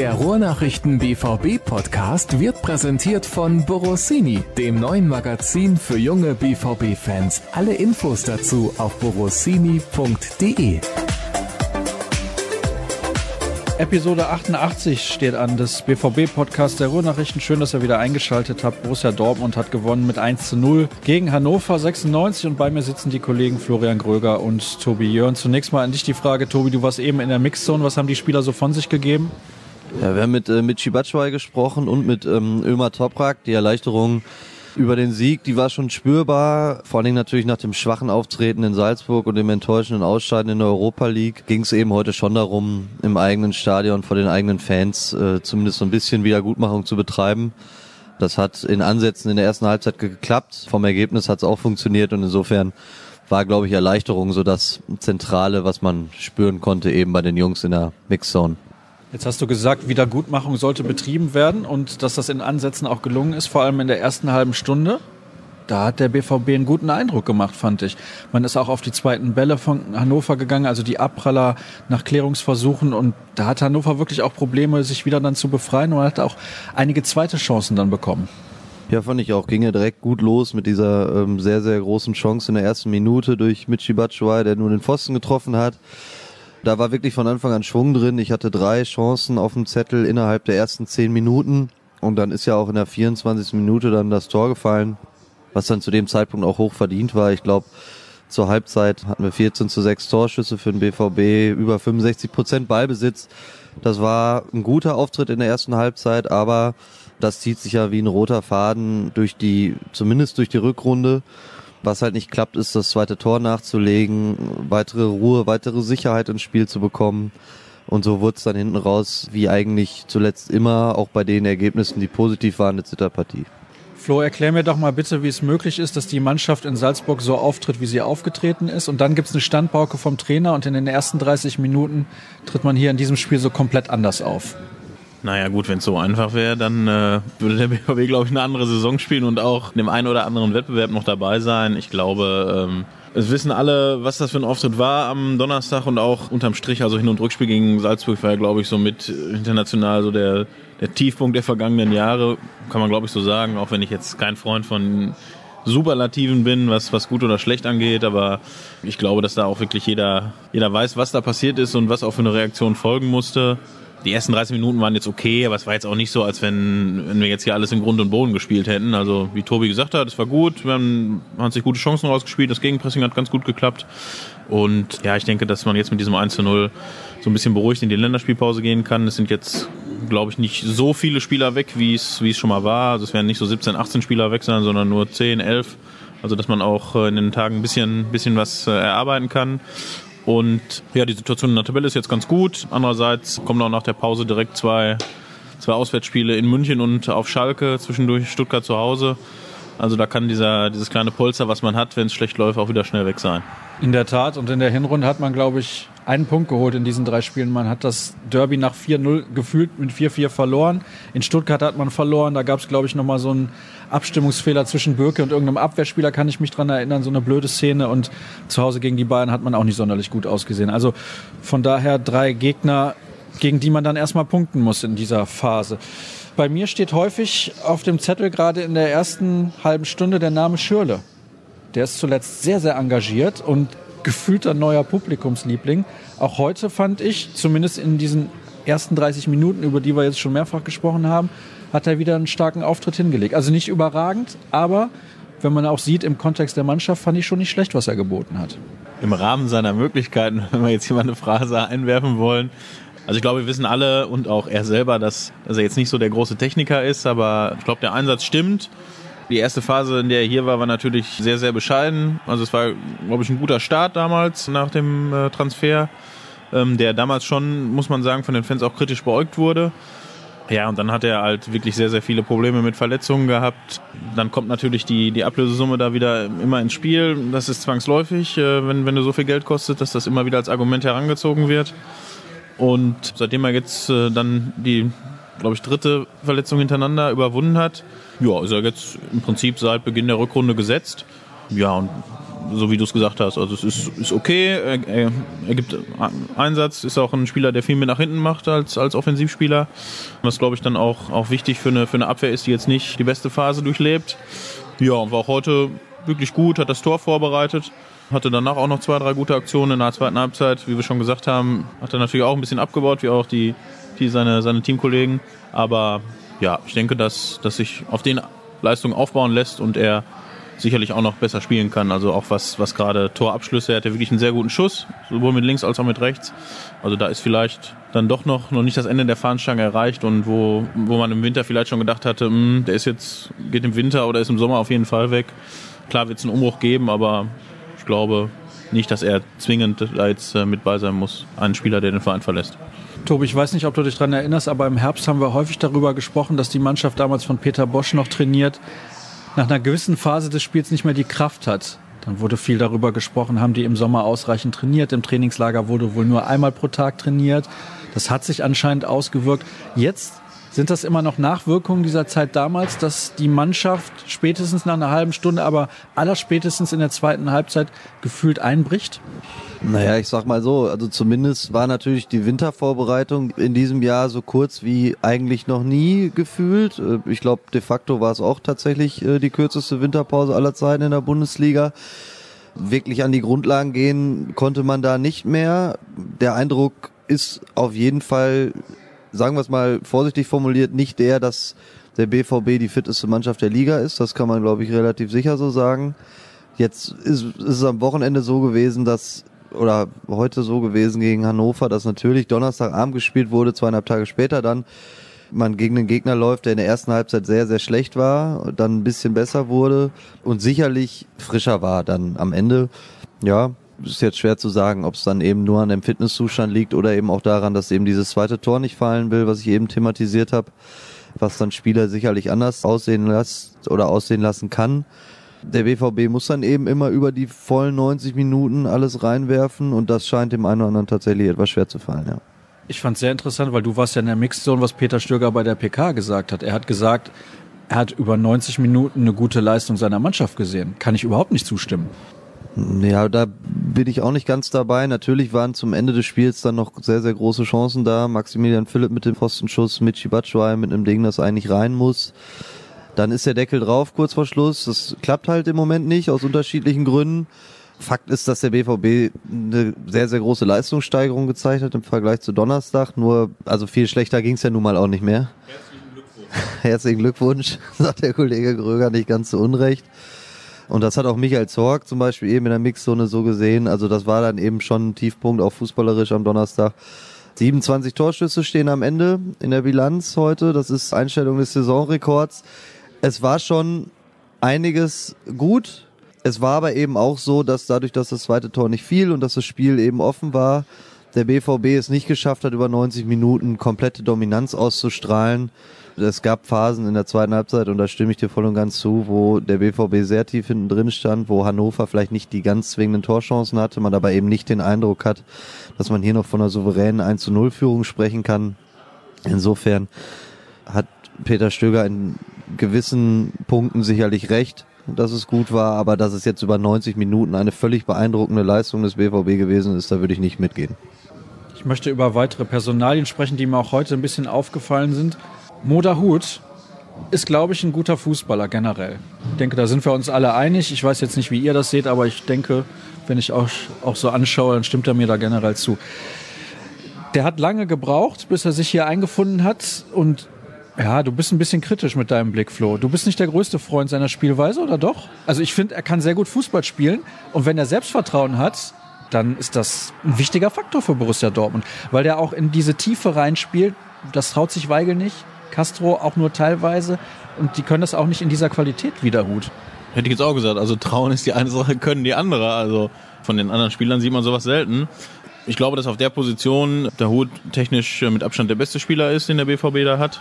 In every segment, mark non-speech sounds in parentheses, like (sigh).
Der Ruhrnachrichten BVB Podcast wird präsentiert von Borossini, dem neuen Magazin für junge BVB Fans. Alle Infos dazu auf borossini.de. Episode 88 steht an des BVB-Podcasts der Ruhrnachrichten. Schön, dass ihr wieder eingeschaltet habt. Borussia Dortmund hat gewonnen mit 1 zu 0 gegen Hannover 96 und bei mir sitzen die Kollegen Florian Gröger und Tobi Jörn. Zunächst mal an dich die Frage, Tobi, du warst eben in der Mixzone. Was haben die Spieler so von sich gegeben? Ja, wir haben mit, äh, mit Chibatschwai gesprochen und mit ähm, Ömer Toprak. Die Erleichterung über den Sieg, die war schon spürbar. Vor allen Dingen natürlich nach dem schwachen Auftreten in Salzburg und dem enttäuschenden Ausscheiden in der Europa League ging es eben heute schon darum, im eigenen Stadion vor den eigenen Fans äh, zumindest so ein bisschen Wiedergutmachung zu betreiben. Das hat in Ansätzen in der ersten Halbzeit geklappt. Vom Ergebnis hat es auch funktioniert und insofern war, glaube ich, Erleichterung so das Zentrale, was man spüren konnte eben bei den Jungs in der Mixzone. Jetzt hast du gesagt, Wiedergutmachung sollte betrieben werden und dass das in Ansätzen auch gelungen ist, vor allem in der ersten halben Stunde. Da hat der BVB einen guten Eindruck gemacht, fand ich. Man ist auch auf die zweiten Bälle von Hannover gegangen, also die Abpraller nach Klärungsversuchen. Und da hat Hannover wirklich auch Probleme, sich wieder dann zu befreien. Und hat auch einige zweite Chancen dann bekommen. Ja, fand ich auch. Ging ja direkt gut los mit dieser ähm, sehr, sehr großen Chance in der ersten Minute durch Michi Batshuayi, der nur den Pfosten getroffen hat. Da war wirklich von Anfang an Schwung drin. Ich hatte drei Chancen auf dem Zettel innerhalb der ersten zehn Minuten. Und dann ist ja auch in der 24. Minute dann das Tor gefallen, was dann zu dem Zeitpunkt auch hoch verdient war. Ich glaube, zur Halbzeit hatten wir 14 zu 6 Torschüsse für den BVB, über 65 Prozent Ballbesitz. Das war ein guter Auftritt in der ersten Halbzeit, aber das zieht sich ja wie ein roter Faden durch die, zumindest durch die Rückrunde. Was halt nicht klappt, ist das zweite Tor nachzulegen, weitere Ruhe, weitere Sicherheit ins Spiel zu bekommen. Und so wurde es dann hinten raus, wie eigentlich zuletzt immer, auch bei den Ergebnissen, die positiv waren, eine Zitterpartie. Flo, erklär mir doch mal bitte, wie es möglich ist, dass die Mannschaft in Salzburg so auftritt, wie sie aufgetreten ist. Und dann gibt es eine Standpauke vom Trainer und in den ersten 30 Minuten tritt man hier in diesem Spiel so komplett anders auf. Naja gut, wenn es so einfach wäre, dann äh, würde der (laughs) BVB, glaube ich, eine andere Saison spielen und auch in dem einen oder anderen Wettbewerb noch dabei sein. Ich glaube, ähm, es wissen alle, was das für ein Auftritt war am Donnerstag und auch unterm Strich, also Hin- und Rückspiel gegen Salzburg war ja, glaube ich, so mit international so der, der Tiefpunkt der vergangenen Jahre, kann man, glaube ich, so sagen, auch wenn ich jetzt kein Freund von Superlativen bin, was, was gut oder schlecht angeht, aber ich glaube, dass da auch wirklich jeder, jeder weiß, was da passiert ist und was auch für eine Reaktion folgen musste die ersten 30 Minuten waren jetzt okay, aber es war jetzt auch nicht so, als wenn, wenn wir jetzt hier alles im Grund und Boden gespielt hätten. Also wie Tobi gesagt hat, es war gut, wir haben, haben sich gute Chancen rausgespielt, das Gegenpressing hat ganz gut geklappt. Und ja, ich denke, dass man jetzt mit diesem 1 zu 0 so ein bisschen beruhigt in die Länderspielpause gehen kann. Es sind jetzt, glaube ich, nicht so viele Spieler weg, wie es, wie es schon mal war. Also es werden nicht so 17, 18 Spieler weg sein, sondern nur 10, 11. Also dass man auch in den Tagen ein bisschen, bisschen was äh, erarbeiten kann. Und ja, die Situation in der Tabelle ist jetzt ganz gut. Andererseits kommen auch nach der Pause direkt zwei, zwei Auswärtsspiele in München und auf Schalke, zwischendurch Stuttgart zu Hause. Also da kann dieser, dieses kleine Polster, was man hat, wenn es schlecht läuft, auch wieder schnell weg sein. In der Tat. Und in der Hinrunde hat man, glaube ich, einen Punkt geholt in diesen drei Spielen. Man hat das Derby nach 4-0 gefühlt mit 4-4 verloren. In Stuttgart hat man verloren. Da gab es, glaube ich, nochmal so einen Abstimmungsfehler zwischen Birke und irgendeinem Abwehrspieler, kann ich mich dran erinnern. So eine blöde Szene. Und zu Hause gegen die Bayern hat man auch nicht sonderlich gut ausgesehen. Also von daher drei Gegner, gegen die man dann erstmal punkten muss in dieser Phase. Bei mir steht häufig auf dem Zettel gerade in der ersten halben Stunde der Name Schürle. Der ist zuletzt sehr, sehr engagiert und gefühlter neuer Publikumsliebling. Auch heute fand ich, zumindest in diesen ersten 30 Minuten, über die wir jetzt schon mehrfach gesprochen haben, hat er wieder einen starken Auftritt hingelegt. Also nicht überragend, aber wenn man auch sieht, im Kontext der Mannschaft fand ich schon nicht schlecht, was er geboten hat. Im Rahmen seiner Möglichkeiten, (laughs) wenn wir jetzt hier mal eine Phrase einwerfen wollen. Also ich glaube, wir wissen alle und auch er selber, dass, dass er jetzt nicht so der große Techniker ist, aber ich glaube, der Einsatz stimmt. Die erste Phase, in der er hier war, war natürlich sehr, sehr bescheiden. Also es war, glaube ich, ein guter Start damals nach dem äh, Transfer, ähm, der damals schon, muss man sagen, von den Fans auch kritisch beäugt wurde. Ja, und dann hat er halt wirklich sehr, sehr viele Probleme mit Verletzungen gehabt. Dann kommt natürlich die, die Ablösesumme da wieder immer ins Spiel. Das ist zwangsläufig, äh, wenn, wenn du so viel Geld kostet, dass das immer wieder als Argument herangezogen wird. Und seitdem er jetzt äh, dann die, glaube ich, dritte Verletzung hintereinander überwunden hat, ja, ist er jetzt im Prinzip seit Beginn der Rückrunde gesetzt. Ja, und so wie du es gesagt hast. Also es ist, ist okay, er, er, er gibt Einsatz, ist auch ein Spieler, der viel mehr nach hinten macht als, als Offensivspieler. Was glaube ich dann auch, auch wichtig für eine, für eine Abwehr ist, die jetzt nicht die beste Phase durchlebt. Ja, und war auch heute wirklich gut, hat das Tor vorbereitet. Hatte danach auch noch zwei, drei gute Aktionen in der zweiten Halbzeit. Wie wir schon gesagt haben, hat er natürlich auch ein bisschen abgebaut, wie auch die, die seine, seine Teamkollegen. Aber ja, ich denke, dass, dass sich auf den Leistungen aufbauen lässt und er sicherlich auch noch besser spielen kann. Also auch was, was gerade Torabschlüsse, er hat ja wirklich einen sehr guten Schuss, sowohl mit links als auch mit rechts. Also da ist vielleicht dann doch noch, noch nicht das Ende der Fahnenstange erreicht und wo, wo man im Winter vielleicht schon gedacht hatte, mh, hm, der ist jetzt, geht im Winter oder ist im Sommer auf jeden Fall weg. Klar wird es einen Umbruch geben, aber ich glaube nicht, dass er zwingend da jetzt äh, mit bei sein muss. Ein Spieler, der den Verein verlässt. Tobi, ich weiß nicht, ob du dich daran erinnerst, aber im Herbst haben wir häufig darüber gesprochen, dass die Mannschaft damals von Peter Bosch noch trainiert, nach einer gewissen Phase des Spiels nicht mehr die Kraft hat. Dann wurde viel darüber gesprochen, haben die im Sommer ausreichend trainiert. Im Trainingslager wurde wohl nur einmal pro Tag trainiert. Das hat sich anscheinend ausgewirkt. Jetzt sind das immer noch Nachwirkungen dieser Zeit damals, dass die Mannschaft spätestens nach einer halben Stunde, aber allerspätestens in der zweiten Halbzeit gefühlt einbricht? Naja, ich sag mal so, also zumindest war natürlich die Wintervorbereitung in diesem Jahr so kurz wie eigentlich noch nie gefühlt. Äh, ich glaube, de facto war es auch tatsächlich äh, die kürzeste Winterpause aller Zeiten in der Bundesliga. Wirklich an die Grundlagen gehen konnte man da nicht mehr. Der Eindruck ist auf jeden Fall sagen wir es mal vorsichtig formuliert, nicht der, dass der BVB die fitteste Mannschaft der Liga ist. Das kann man, glaube ich, relativ sicher so sagen. Jetzt ist, ist es am Wochenende so gewesen, dass oder heute so gewesen gegen Hannover, dass natürlich Donnerstagabend gespielt wurde, zweieinhalb Tage später dann man gegen einen Gegner läuft, der in der ersten Halbzeit sehr, sehr schlecht war, dann ein bisschen besser wurde und sicherlich frischer war dann am Ende. Ja, ist jetzt schwer zu sagen, ob es dann eben nur an dem Fitnesszustand liegt oder eben auch daran, dass eben dieses zweite Tor nicht fallen will, was ich eben thematisiert habe, was dann Spieler sicherlich anders aussehen lässt oder aussehen lassen kann. Der BVB muss dann eben immer über die vollen 90 Minuten alles reinwerfen und das scheint dem einen oder anderen tatsächlich etwas schwer zu fallen, ja. Ich fand es sehr interessant, weil du warst ja in der Mixzone, was Peter Stöger bei der PK gesagt hat. Er hat gesagt, er hat über 90 Minuten eine gute Leistung seiner Mannschaft gesehen. Kann ich überhaupt nicht zustimmen. Ja, da bin ich auch nicht ganz dabei. Natürlich waren zum Ende des Spiels dann noch sehr, sehr große Chancen da. Maximilian Philipp mit dem Pfostenschuss, Michi Batshuayi mit einem Ding, das eigentlich rein muss. Dann ist der Deckel drauf kurz vor Schluss. Das klappt halt im Moment nicht aus unterschiedlichen Gründen. Fakt ist, dass der BVB eine sehr, sehr große Leistungssteigerung gezeigt hat im Vergleich zu Donnerstag. Nur, also viel schlechter ging es ja nun mal auch nicht mehr. Herzlichen Glückwunsch. (laughs) Herzlichen Glückwunsch, (laughs) sagt der Kollege Gröger nicht ganz zu Unrecht. Und das hat auch Michael Zorg zum Beispiel eben in der Mixzone so gesehen. Also das war dann eben schon ein Tiefpunkt, auch fußballerisch am Donnerstag. 27 Torschüsse stehen am Ende in der Bilanz heute. Das ist Einstellung des Saisonrekords. Es war schon einiges gut. Es war aber eben auch so, dass dadurch, dass das zweite Tor nicht fiel und dass das Spiel eben offen war, der BVB es nicht geschafft hat, über 90 Minuten komplette Dominanz auszustrahlen es gab Phasen in der zweiten Halbzeit, und da stimme ich dir voll und ganz zu, wo der BVB sehr tief hinten drin stand, wo Hannover vielleicht nicht die ganz zwingenden Torchancen hatte, man aber eben nicht den Eindruck hat, dass man hier noch von einer souveränen 1 zu 0 Führung sprechen kann. Insofern hat Peter Stöger in gewissen Punkten sicherlich recht, dass es gut war, aber dass es jetzt über 90 Minuten eine völlig beeindruckende Leistung des BVB gewesen ist, da würde ich nicht mitgehen. Ich möchte über weitere Personalien sprechen, die mir auch heute ein bisschen aufgefallen sind. Moda Hut ist, glaube ich, ein guter Fußballer generell. Ich denke, da sind wir uns alle einig. Ich weiß jetzt nicht, wie ihr das seht, aber ich denke, wenn ich auch, auch so anschaue, dann stimmt er mir da generell zu. Der hat lange gebraucht, bis er sich hier eingefunden hat und ja, du bist ein bisschen kritisch mit deinem Blick, Flo. Du bist nicht der größte Freund seiner Spielweise, oder doch? Also ich finde, er kann sehr gut Fußball spielen und wenn er Selbstvertrauen hat, dann ist das ein wichtiger Faktor für Borussia Dortmund, weil der auch in diese Tiefe reinspielt. Das traut sich Weigel nicht. Castro auch nur teilweise. Und die können das auch nicht in dieser Qualität wieder gut. Hätte ich jetzt auch gesagt. Also trauen ist die eine Sache, können die andere. Also von den anderen Spielern sieht man sowas selten. Ich glaube, dass auf der Position der Hut technisch mit Abstand der beste Spieler ist, den der BVB da hat.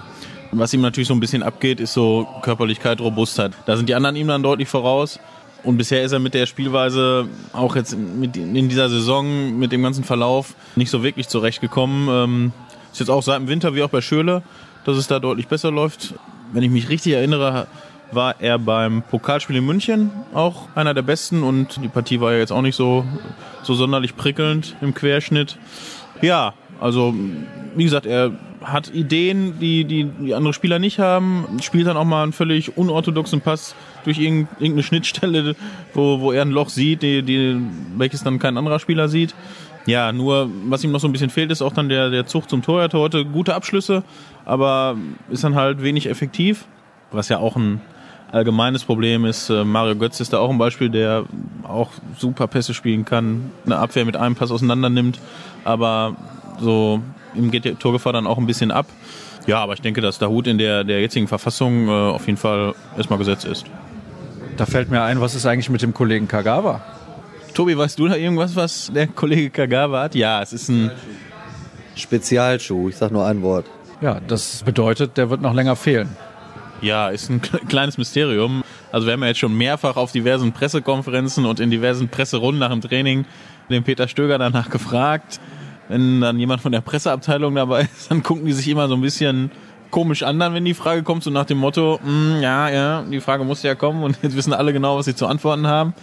Was ihm natürlich so ein bisschen abgeht, ist so Körperlichkeit, Robustheit. Da sind die anderen ihm dann deutlich voraus. Und bisher ist er mit der Spielweise auch jetzt in dieser Saison mit dem ganzen Verlauf nicht so wirklich zurechtgekommen. Ähm, ist jetzt auch seit dem Winter wie auch bei Schöle dass es da deutlich besser läuft. Wenn ich mich richtig erinnere, war er beim Pokalspiel in München auch einer der besten und die Partie war ja jetzt auch nicht so, so sonderlich prickelnd im Querschnitt. Ja, also wie gesagt, er hat Ideen, die, die, die andere Spieler nicht haben, spielt dann auch mal einen völlig unorthodoxen Pass durch irgendeine Schnittstelle, wo, wo er ein Loch sieht, die, die, welches dann kein anderer Spieler sieht. Ja, nur was ihm noch so ein bisschen fehlt, ist auch dann der, der Zug zum Tor. Er hatte heute gute Abschlüsse, aber ist dann halt wenig effektiv, was ja auch ein allgemeines Problem ist. Äh, Mario Götz ist da auch ein Beispiel, der auch super Pässe spielen kann, eine Abwehr mit einem Pass auseinander nimmt, aber so ihm geht der Torgefahr dann auch ein bisschen ab. Ja, aber ich denke, dass der Hut in der, der jetzigen Verfassung äh, auf jeden Fall erstmal gesetzt ist. Da fällt mir ein, was ist eigentlich mit dem Kollegen Kagawa? Tobi, weißt du da irgendwas, was der Kollege Kagawa hat? Ja, es ist ein Spezialschuh. Ich sag nur ein Wort. Ja, das bedeutet, der wird noch länger fehlen. Ja, ist ein kleines Mysterium. Also wir haben ja jetzt schon mehrfach auf diversen Pressekonferenzen und in diversen Presserunden nach dem Training den Peter Stöger danach gefragt. Wenn dann jemand von der Presseabteilung dabei ist, dann gucken die sich immer so ein bisschen komisch an, dann, wenn die Frage kommt, so nach dem Motto, mm, ja, ja, die Frage muss ja kommen und jetzt wissen alle genau, was sie zu antworten haben.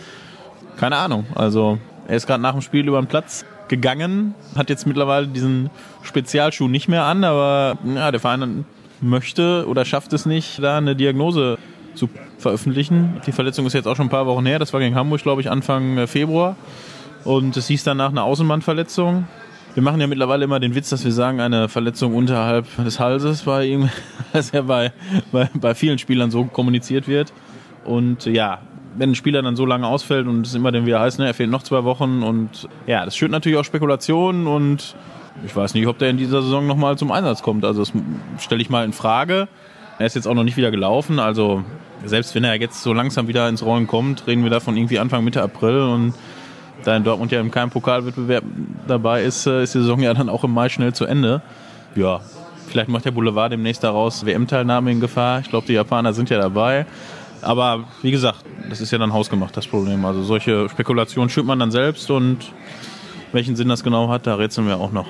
Keine Ahnung. Also er ist gerade nach dem Spiel über den Platz gegangen, hat jetzt mittlerweile diesen Spezialschuh nicht mehr an, aber ja, der Verein möchte oder schafft es nicht, da eine Diagnose zu veröffentlichen. Die Verletzung ist jetzt auch schon ein paar Wochen her. Das war gegen Hamburg, glaube ich, Anfang äh, Februar. Und es hieß danach eine Außenbandverletzung. Wir machen ja mittlerweile immer den Witz, dass wir sagen, eine Verletzung unterhalb des Halses, weil ihm, was ja bei, bei, bei vielen Spielern so kommuniziert wird. Und ja, wenn ein Spieler dann so lange ausfällt und es immer dann wieder heißt, ne, er fehlt noch zwei Wochen und ja, das schürt natürlich auch Spekulationen und ich weiß nicht, ob der in dieser Saison nochmal zum Einsatz kommt. Also das stelle ich mal in Frage. Er ist jetzt auch noch nicht wieder gelaufen, also selbst wenn er jetzt so langsam wieder ins Rollen kommt, reden wir davon irgendwie Anfang Mitte April und da in Dortmund ja in keinem Pokalwettbewerb dabei ist, äh, ist die Saison ja dann auch im Mai schnell zu Ende. Ja, vielleicht macht der Boulevard demnächst daraus WM-Teilnahme in Gefahr. Ich glaube, die Japaner sind ja dabei. Aber wie gesagt, das ist ja dann hausgemacht, das Problem. Also solche Spekulationen schürt man dann selbst und welchen Sinn das genau hat, da rätseln wir auch noch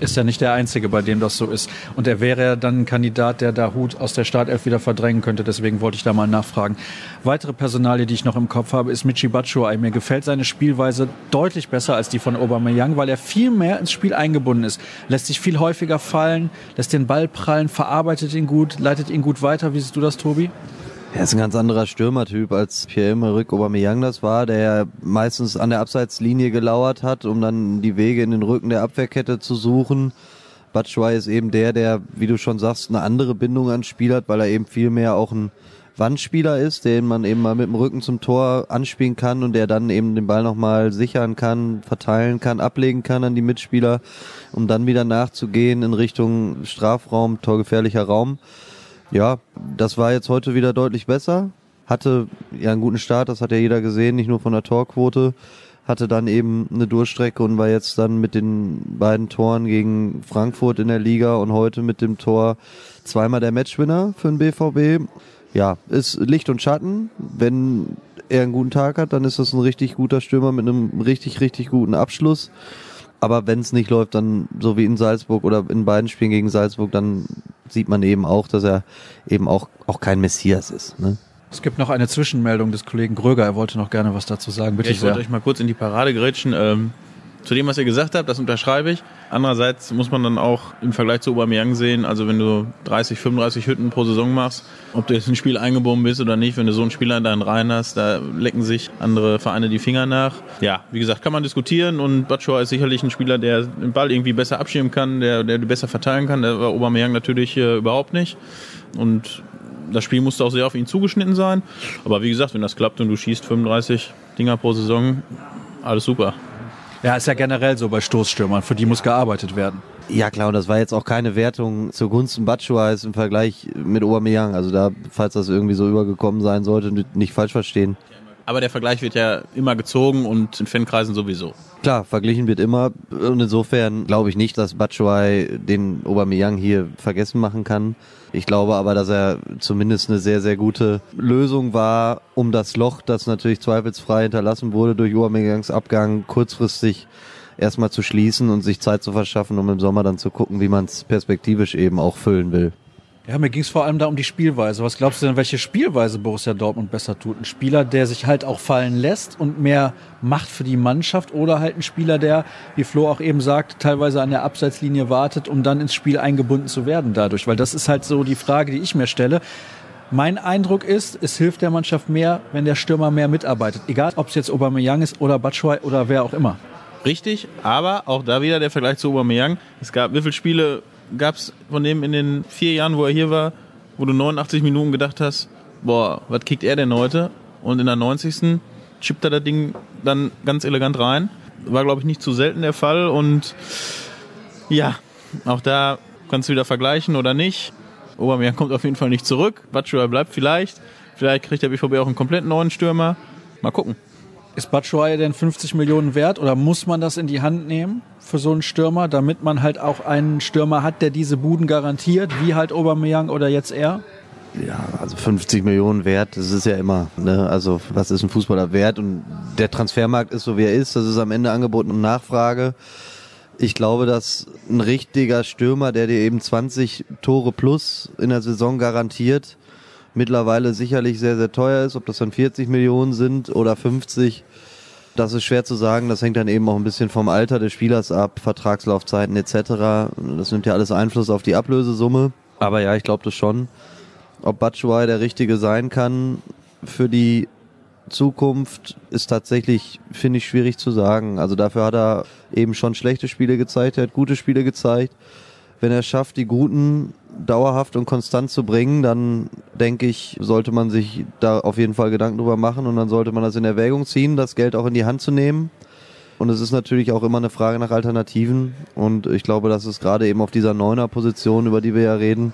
ist ja nicht der Einzige, bei dem das so ist. Und er wäre ja dann ein Kandidat, der da Hut aus der Startelf wieder verdrängen könnte. Deswegen wollte ich da mal nachfragen. Weitere Personalie, die ich noch im Kopf habe, ist Michi Batshuayi. Mir gefällt seine Spielweise deutlich besser als die von Aubameyang, weil er viel mehr ins Spiel eingebunden ist. Lässt sich viel häufiger fallen, lässt den Ball prallen, verarbeitet ihn gut, leitet ihn gut weiter. Wie siehst du das, Tobi? Er ist ein ganz anderer Stürmertyp als Pierre-Emerick Aubameyang das war, der meistens an der Abseitslinie gelauert hat, um dann die Wege in den Rücken der Abwehrkette zu suchen. Batschwei ist eben der, der, wie du schon sagst, eine andere Bindung ans Spiel hat, weil er eben viel mehr auch ein Wandspieler ist, den man eben mal mit dem Rücken zum Tor anspielen kann und der dann eben den Ball nochmal sichern kann, verteilen kann, ablegen kann an die Mitspieler, um dann wieder nachzugehen in Richtung Strafraum, torgefährlicher Raum. Ja, das war jetzt heute wieder deutlich besser. Hatte ja einen guten Start, das hat ja jeder gesehen, nicht nur von der Torquote. Hatte dann eben eine Durchstrecke und war jetzt dann mit den beiden Toren gegen Frankfurt in der Liga und heute mit dem Tor zweimal der Matchwinner für den BVB. Ja, ist Licht und Schatten. Wenn er einen guten Tag hat, dann ist das ein richtig guter Stürmer mit einem richtig, richtig guten Abschluss. Aber wenn es nicht läuft, dann so wie in Salzburg oder in beiden Spielen gegen Salzburg, dann sieht man eben auch, dass er eben auch, auch kein Messias ist. Ne? Es gibt noch eine Zwischenmeldung des Kollegen Gröger. Er wollte noch gerne was dazu sagen. Bitte ja, ich sehr. wollte euch mal kurz in die Parade grätschen. Ähm, zu dem, was ihr gesagt habt, das unterschreibe ich. Andererseits muss man dann auch im Vergleich zu Aubameyang sehen, also wenn du 30, 35 Hütten pro Saison machst, ob du jetzt ein Spiel eingebunden bist oder nicht, wenn du so einen Spieler in deinen Reihen hast, da lecken sich andere Vereine die Finger nach. Ja, wie gesagt, kann man diskutieren und Batschor ist sicherlich ein Spieler, der den Ball irgendwie besser abschirmen kann, der, der besser verteilen kann. Der war Aubameyang natürlich äh, überhaupt nicht. Und das Spiel musste auch sehr auf ihn zugeschnitten sein. Aber wie gesagt, wenn das klappt und du schießt 35 Dinger pro Saison, alles super. Ja, ist ja generell so bei Stoßstürmern. Für die muss gearbeitet werden. Ja klar, und das war jetzt auch keine Wertung zugunsten Batshuayes im Vergleich mit Aubameyang. Also da, falls das irgendwie so übergekommen sein sollte, nicht falsch verstehen. Aber der Vergleich wird ja immer gezogen und in Fankreisen sowieso. Klar, verglichen wird immer und insofern glaube ich nicht, dass Batshuayi den Aubameyang hier vergessen machen kann. Ich glaube aber, dass er zumindest eine sehr, sehr gute Lösung war, um das Loch, das natürlich zweifelsfrei hinterlassen wurde durch Aubameyangs Abgang, kurzfristig erstmal zu schließen und sich Zeit zu verschaffen, um im Sommer dann zu gucken, wie man es perspektivisch eben auch füllen will. Ja, mir ging es vor allem da um die Spielweise. Was glaubst du denn, welche Spielweise Borussia Dortmund besser tut? Ein Spieler, der sich halt auch fallen lässt und mehr macht für die Mannschaft oder halt ein Spieler, der, wie Flo auch eben sagt, teilweise an der Abseitslinie wartet, um dann ins Spiel eingebunden zu werden dadurch? Weil das ist halt so die Frage, die ich mir stelle. Mein Eindruck ist, es hilft der Mannschaft mehr, wenn der Stürmer mehr mitarbeitet. Egal, ob es jetzt Aubameyang ist oder Batshuayi oder wer auch immer. Richtig, aber auch da wieder der Vergleich zu Aubameyang. Es gab, wie viele Spiele gab es von dem in den vier Jahren, wo er hier war, wo du 89 Minuten gedacht hast, boah, was kickt er denn heute? Und in der 90. chippt er das Ding dann ganz elegant rein. War, glaube ich, nicht zu selten der Fall. Und ja, auch da kannst du wieder vergleichen oder nicht. Aubameyang kommt auf jeden Fall nicht zurück. Batshuayi bleibt vielleicht. Vielleicht kriegt der BVB auch einen komplett neuen Stürmer. Mal gucken. Ist Batshuayi denn 50 Millionen wert oder muss man das in die Hand nehmen für so einen Stürmer, damit man halt auch einen Stürmer hat, der diese Buden garantiert, wie halt Aubameyang oder jetzt er? Ja, also 50 Millionen wert, das ist ja immer, ne? Also was ist ein Fußballer wert? Und der Transfermarkt ist so wie er ist, das ist am Ende Angebot und Nachfrage. Ich glaube, dass ein richtiger Stürmer, der dir eben 20 Tore plus in der Saison garantiert, mittlerweile sicherlich sehr, sehr teuer ist. Ob das dann 40 Millionen sind oder 50, das ist schwer zu sagen. Das hängt dann eben auch ein bisschen vom Alter des Spielers ab, Vertragslaufzeiten etc. Das nimmt ja alles Einfluss auf die Ablösesumme. Aber ja, ich glaube das schon. Ob Batshuayi der Richtige sein kann für die Zukunft ist tatsächlich, finde ich, schwierig zu sagen. Also dafür hat er eben schon schlechte Spiele gezeigt, er hat gute Spiele gezeigt. Wenn er es schafft, die guten dauerhaft und konstant zu bringen, dann denke ich, sollte man sich da auf jeden Fall Gedanken drüber machen und dann sollte man das in Erwägung ziehen, das Geld auch in die Hand zu nehmen. Und es ist natürlich auch immer eine Frage nach Alternativen. Und ich glaube, dass es gerade eben auf dieser Neuner-Position, über die wir ja reden,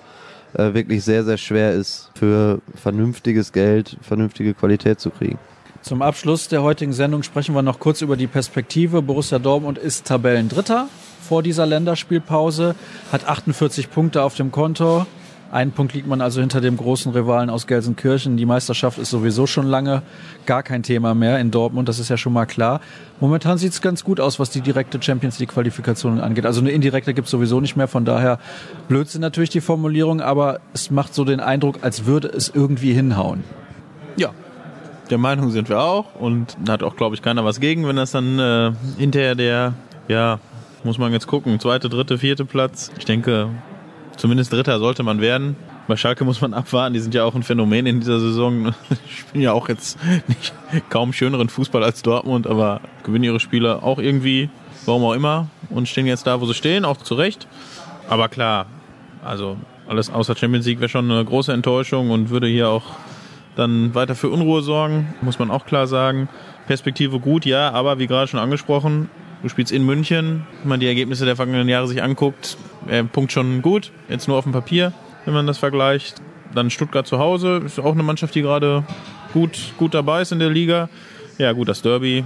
äh, wirklich sehr, sehr schwer ist, für vernünftiges Geld, vernünftige Qualität zu kriegen. Zum Abschluss der heutigen Sendung sprechen wir noch kurz über die Perspektive. Borussia Dortmund ist Tabellendritter vor dieser Länderspielpause, hat 48 Punkte auf dem Konto. Einen Punkt liegt man also hinter dem großen Rivalen aus Gelsenkirchen. Die Meisterschaft ist sowieso schon lange gar kein Thema mehr in Dortmund, das ist ja schon mal klar. Momentan sieht es ganz gut aus, was die direkte Champions League-Qualifikation angeht. Also eine indirekte gibt es sowieso nicht mehr, von daher Blödsinn natürlich die Formulierung, aber es macht so den Eindruck, als würde es irgendwie hinhauen. Ja, der Meinung sind wir auch und hat auch, glaube ich, keiner was gegen, wenn das dann äh, hinterher der, ja, muss man jetzt gucken, zweite, dritte, vierte Platz. Ich denke, zumindest dritter sollte man werden. Bei Schalke muss man abwarten, die sind ja auch ein Phänomen in dieser Saison. (laughs) Spielen ja auch jetzt nicht kaum schöneren Fußball als Dortmund, aber gewinnen ihre Spiele auch irgendwie, warum auch immer, und stehen jetzt da, wo sie stehen, auch zu Recht. Aber klar, also alles außer Champions League wäre schon eine große Enttäuschung und würde hier auch dann weiter für Unruhe sorgen, muss man auch klar sagen. Perspektive gut, ja, aber wie gerade schon angesprochen, du spielst in München, wenn man die Ergebnisse der vergangenen Jahre sich anguckt, äh, Punkt schon gut, jetzt nur auf dem Papier, wenn man das vergleicht. Dann Stuttgart zu Hause, ist auch eine Mannschaft, die gerade gut, gut dabei ist in der Liga. Ja, gut, das Derby,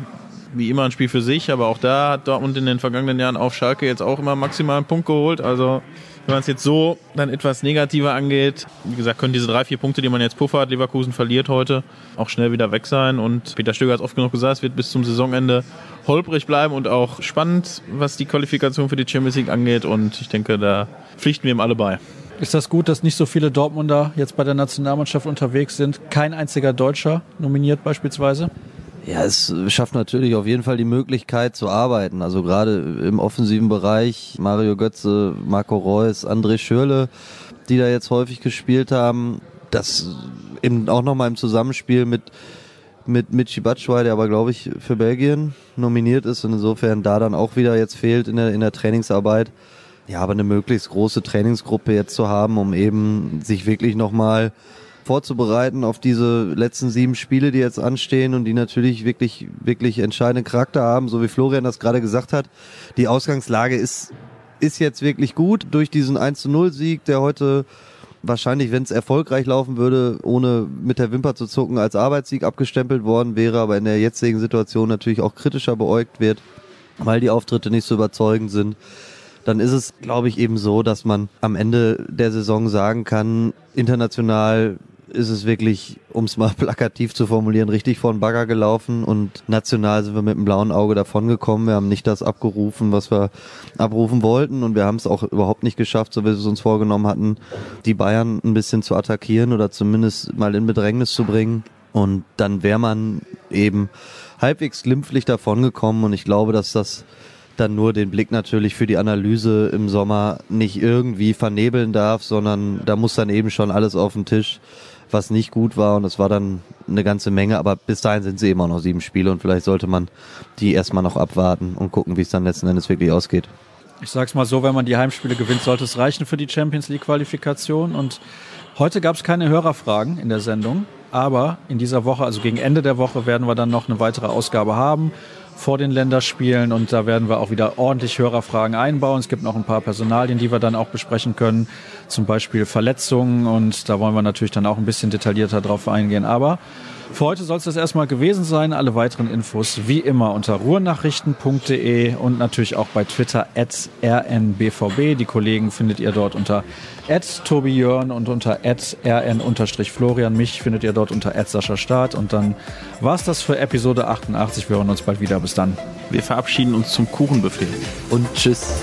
wie immer ein Spiel für sich, aber auch da hat Dortmund in den vergangenen Jahren auf Schalke jetzt auch immer maximal einen Punkt geholt. Also wenn man es jetzt so dann etwas negativer angeht, wie gesagt, können diese drei, vier Punkte, die man jetzt puffert, Leverkusen verliert heute, auch schnell wieder weg sein. Und Peter Stöger hat es oft genug gesagt, es wird bis zum Saisonende holprig bleiben und auch spannend, was die Qualifikation für die Champions League angeht. Und ich denke, da pflichten wir ihm alle bei. Ist das gut, dass nicht so viele Dortmunder jetzt bei der Nationalmannschaft unterwegs sind? Kein einziger Deutscher nominiert beispielsweise? Ja, es schafft natürlich auf jeden Fall die Möglichkeit zu arbeiten. Also gerade im offensiven Bereich Mario Götze, Marco Reus, André Schürle, die da jetzt häufig gespielt haben. Das eben auch nochmal im Zusammenspiel mit mit Michi Batshuayi, der aber glaube ich für Belgien nominiert ist und insofern da dann auch wieder jetzt fehlt in der in der Trainingsarbeit. Ja, aber eine möglichst große Trainingsgruppe jetzt zu haben, um eben sich wirklich nochmal vorzubereiten auf diese letzten sieben Spiele, die jetzt anstehen und die natürlich wirklich, wirklich entscheidenden Charakter haben, so wie Florian das gerade gesagt hat. Die Ausgangslage ist, ist jetzt wirklich gut durch diesen 1 zu 0 Sieg, der heute wahrscheinlich, wenn es erfolgreich laufen würde, ohne mit der Wimper zu zucken, als Arbeitssieg abgestempelt worden wäre, aber in der jetzigen Situation natürlich auch kritischer beäugt wird, weil die Auftritte nicht so überzeugend sind dann ist es, glaube ich, eben so, dass man am Ende der Saison sagen kann, international ist es wirklich, um es mal (laughs) plakativ zu formulieren, richtig vor den Bagger gelaufen und national sind wir mit dem blauen Auge davongekommen. Wir haben nicht das abgerufen, was wir abrufen wollten und wir haben es auch überhaupt nicht geschafft, so wie wir es uns vorgenommen hatten, die Bayern ein bisschen zu attackieren oder zumindest mal in Bedrängnis zu bringen. Und dann wäre man eben halbwegs glimpflich davongekommen und ich glaube, dass das dann nur den Blick natürlich für die Analyse im Sommer nicht irgendwie vernebeln darf, sondern da muss dann eben schon alles auf den Tisch, was nicht gut war und es war dann eine ganze Menge, aber bis dahin sind sie auch noch sieben Spiele und vielleicht sollte man die erstmal noch abwarten und gucken, wie es dann letzten Endes wirklich ausgeht. Ich sag's mal so, wenn man die Heimspiele gewinnt, sollte es reichen für die Champions League Qualifikation und heute gab es keine Hörerfragen in der Sendung, aber in dieser Woche, also gegen Ende der Woche werden wir dann noch eine weitere Ausgabe haben vor den Länderspielen und da werden wir auch wieder ordentlich Hörerfragen einbauen. Es gibt noch ein paar Personalien, die wir dann auch besprechen können, zum Beispiel Verletzungen und da wollen wir natürlich dann auch ein bisschen detaillierter drauf eingehen. Aber für heute soll es das erstmal gewesen sein. Alle weiteren Infos wie immer unter ruhrnachrichten.de und natürlich auch bei Twitter at rnbvb. Die Kollegen findet ihr dort unter at Tobi Jörn und unter at rn-florian. Mich findet ihr dort unter at Sascha Staat. Und dann war's das für Episode 88. Wir hören uns bald wieder. Bis dann. Wir verabschieden uns zum Kuchenbefehl. Und tschüss.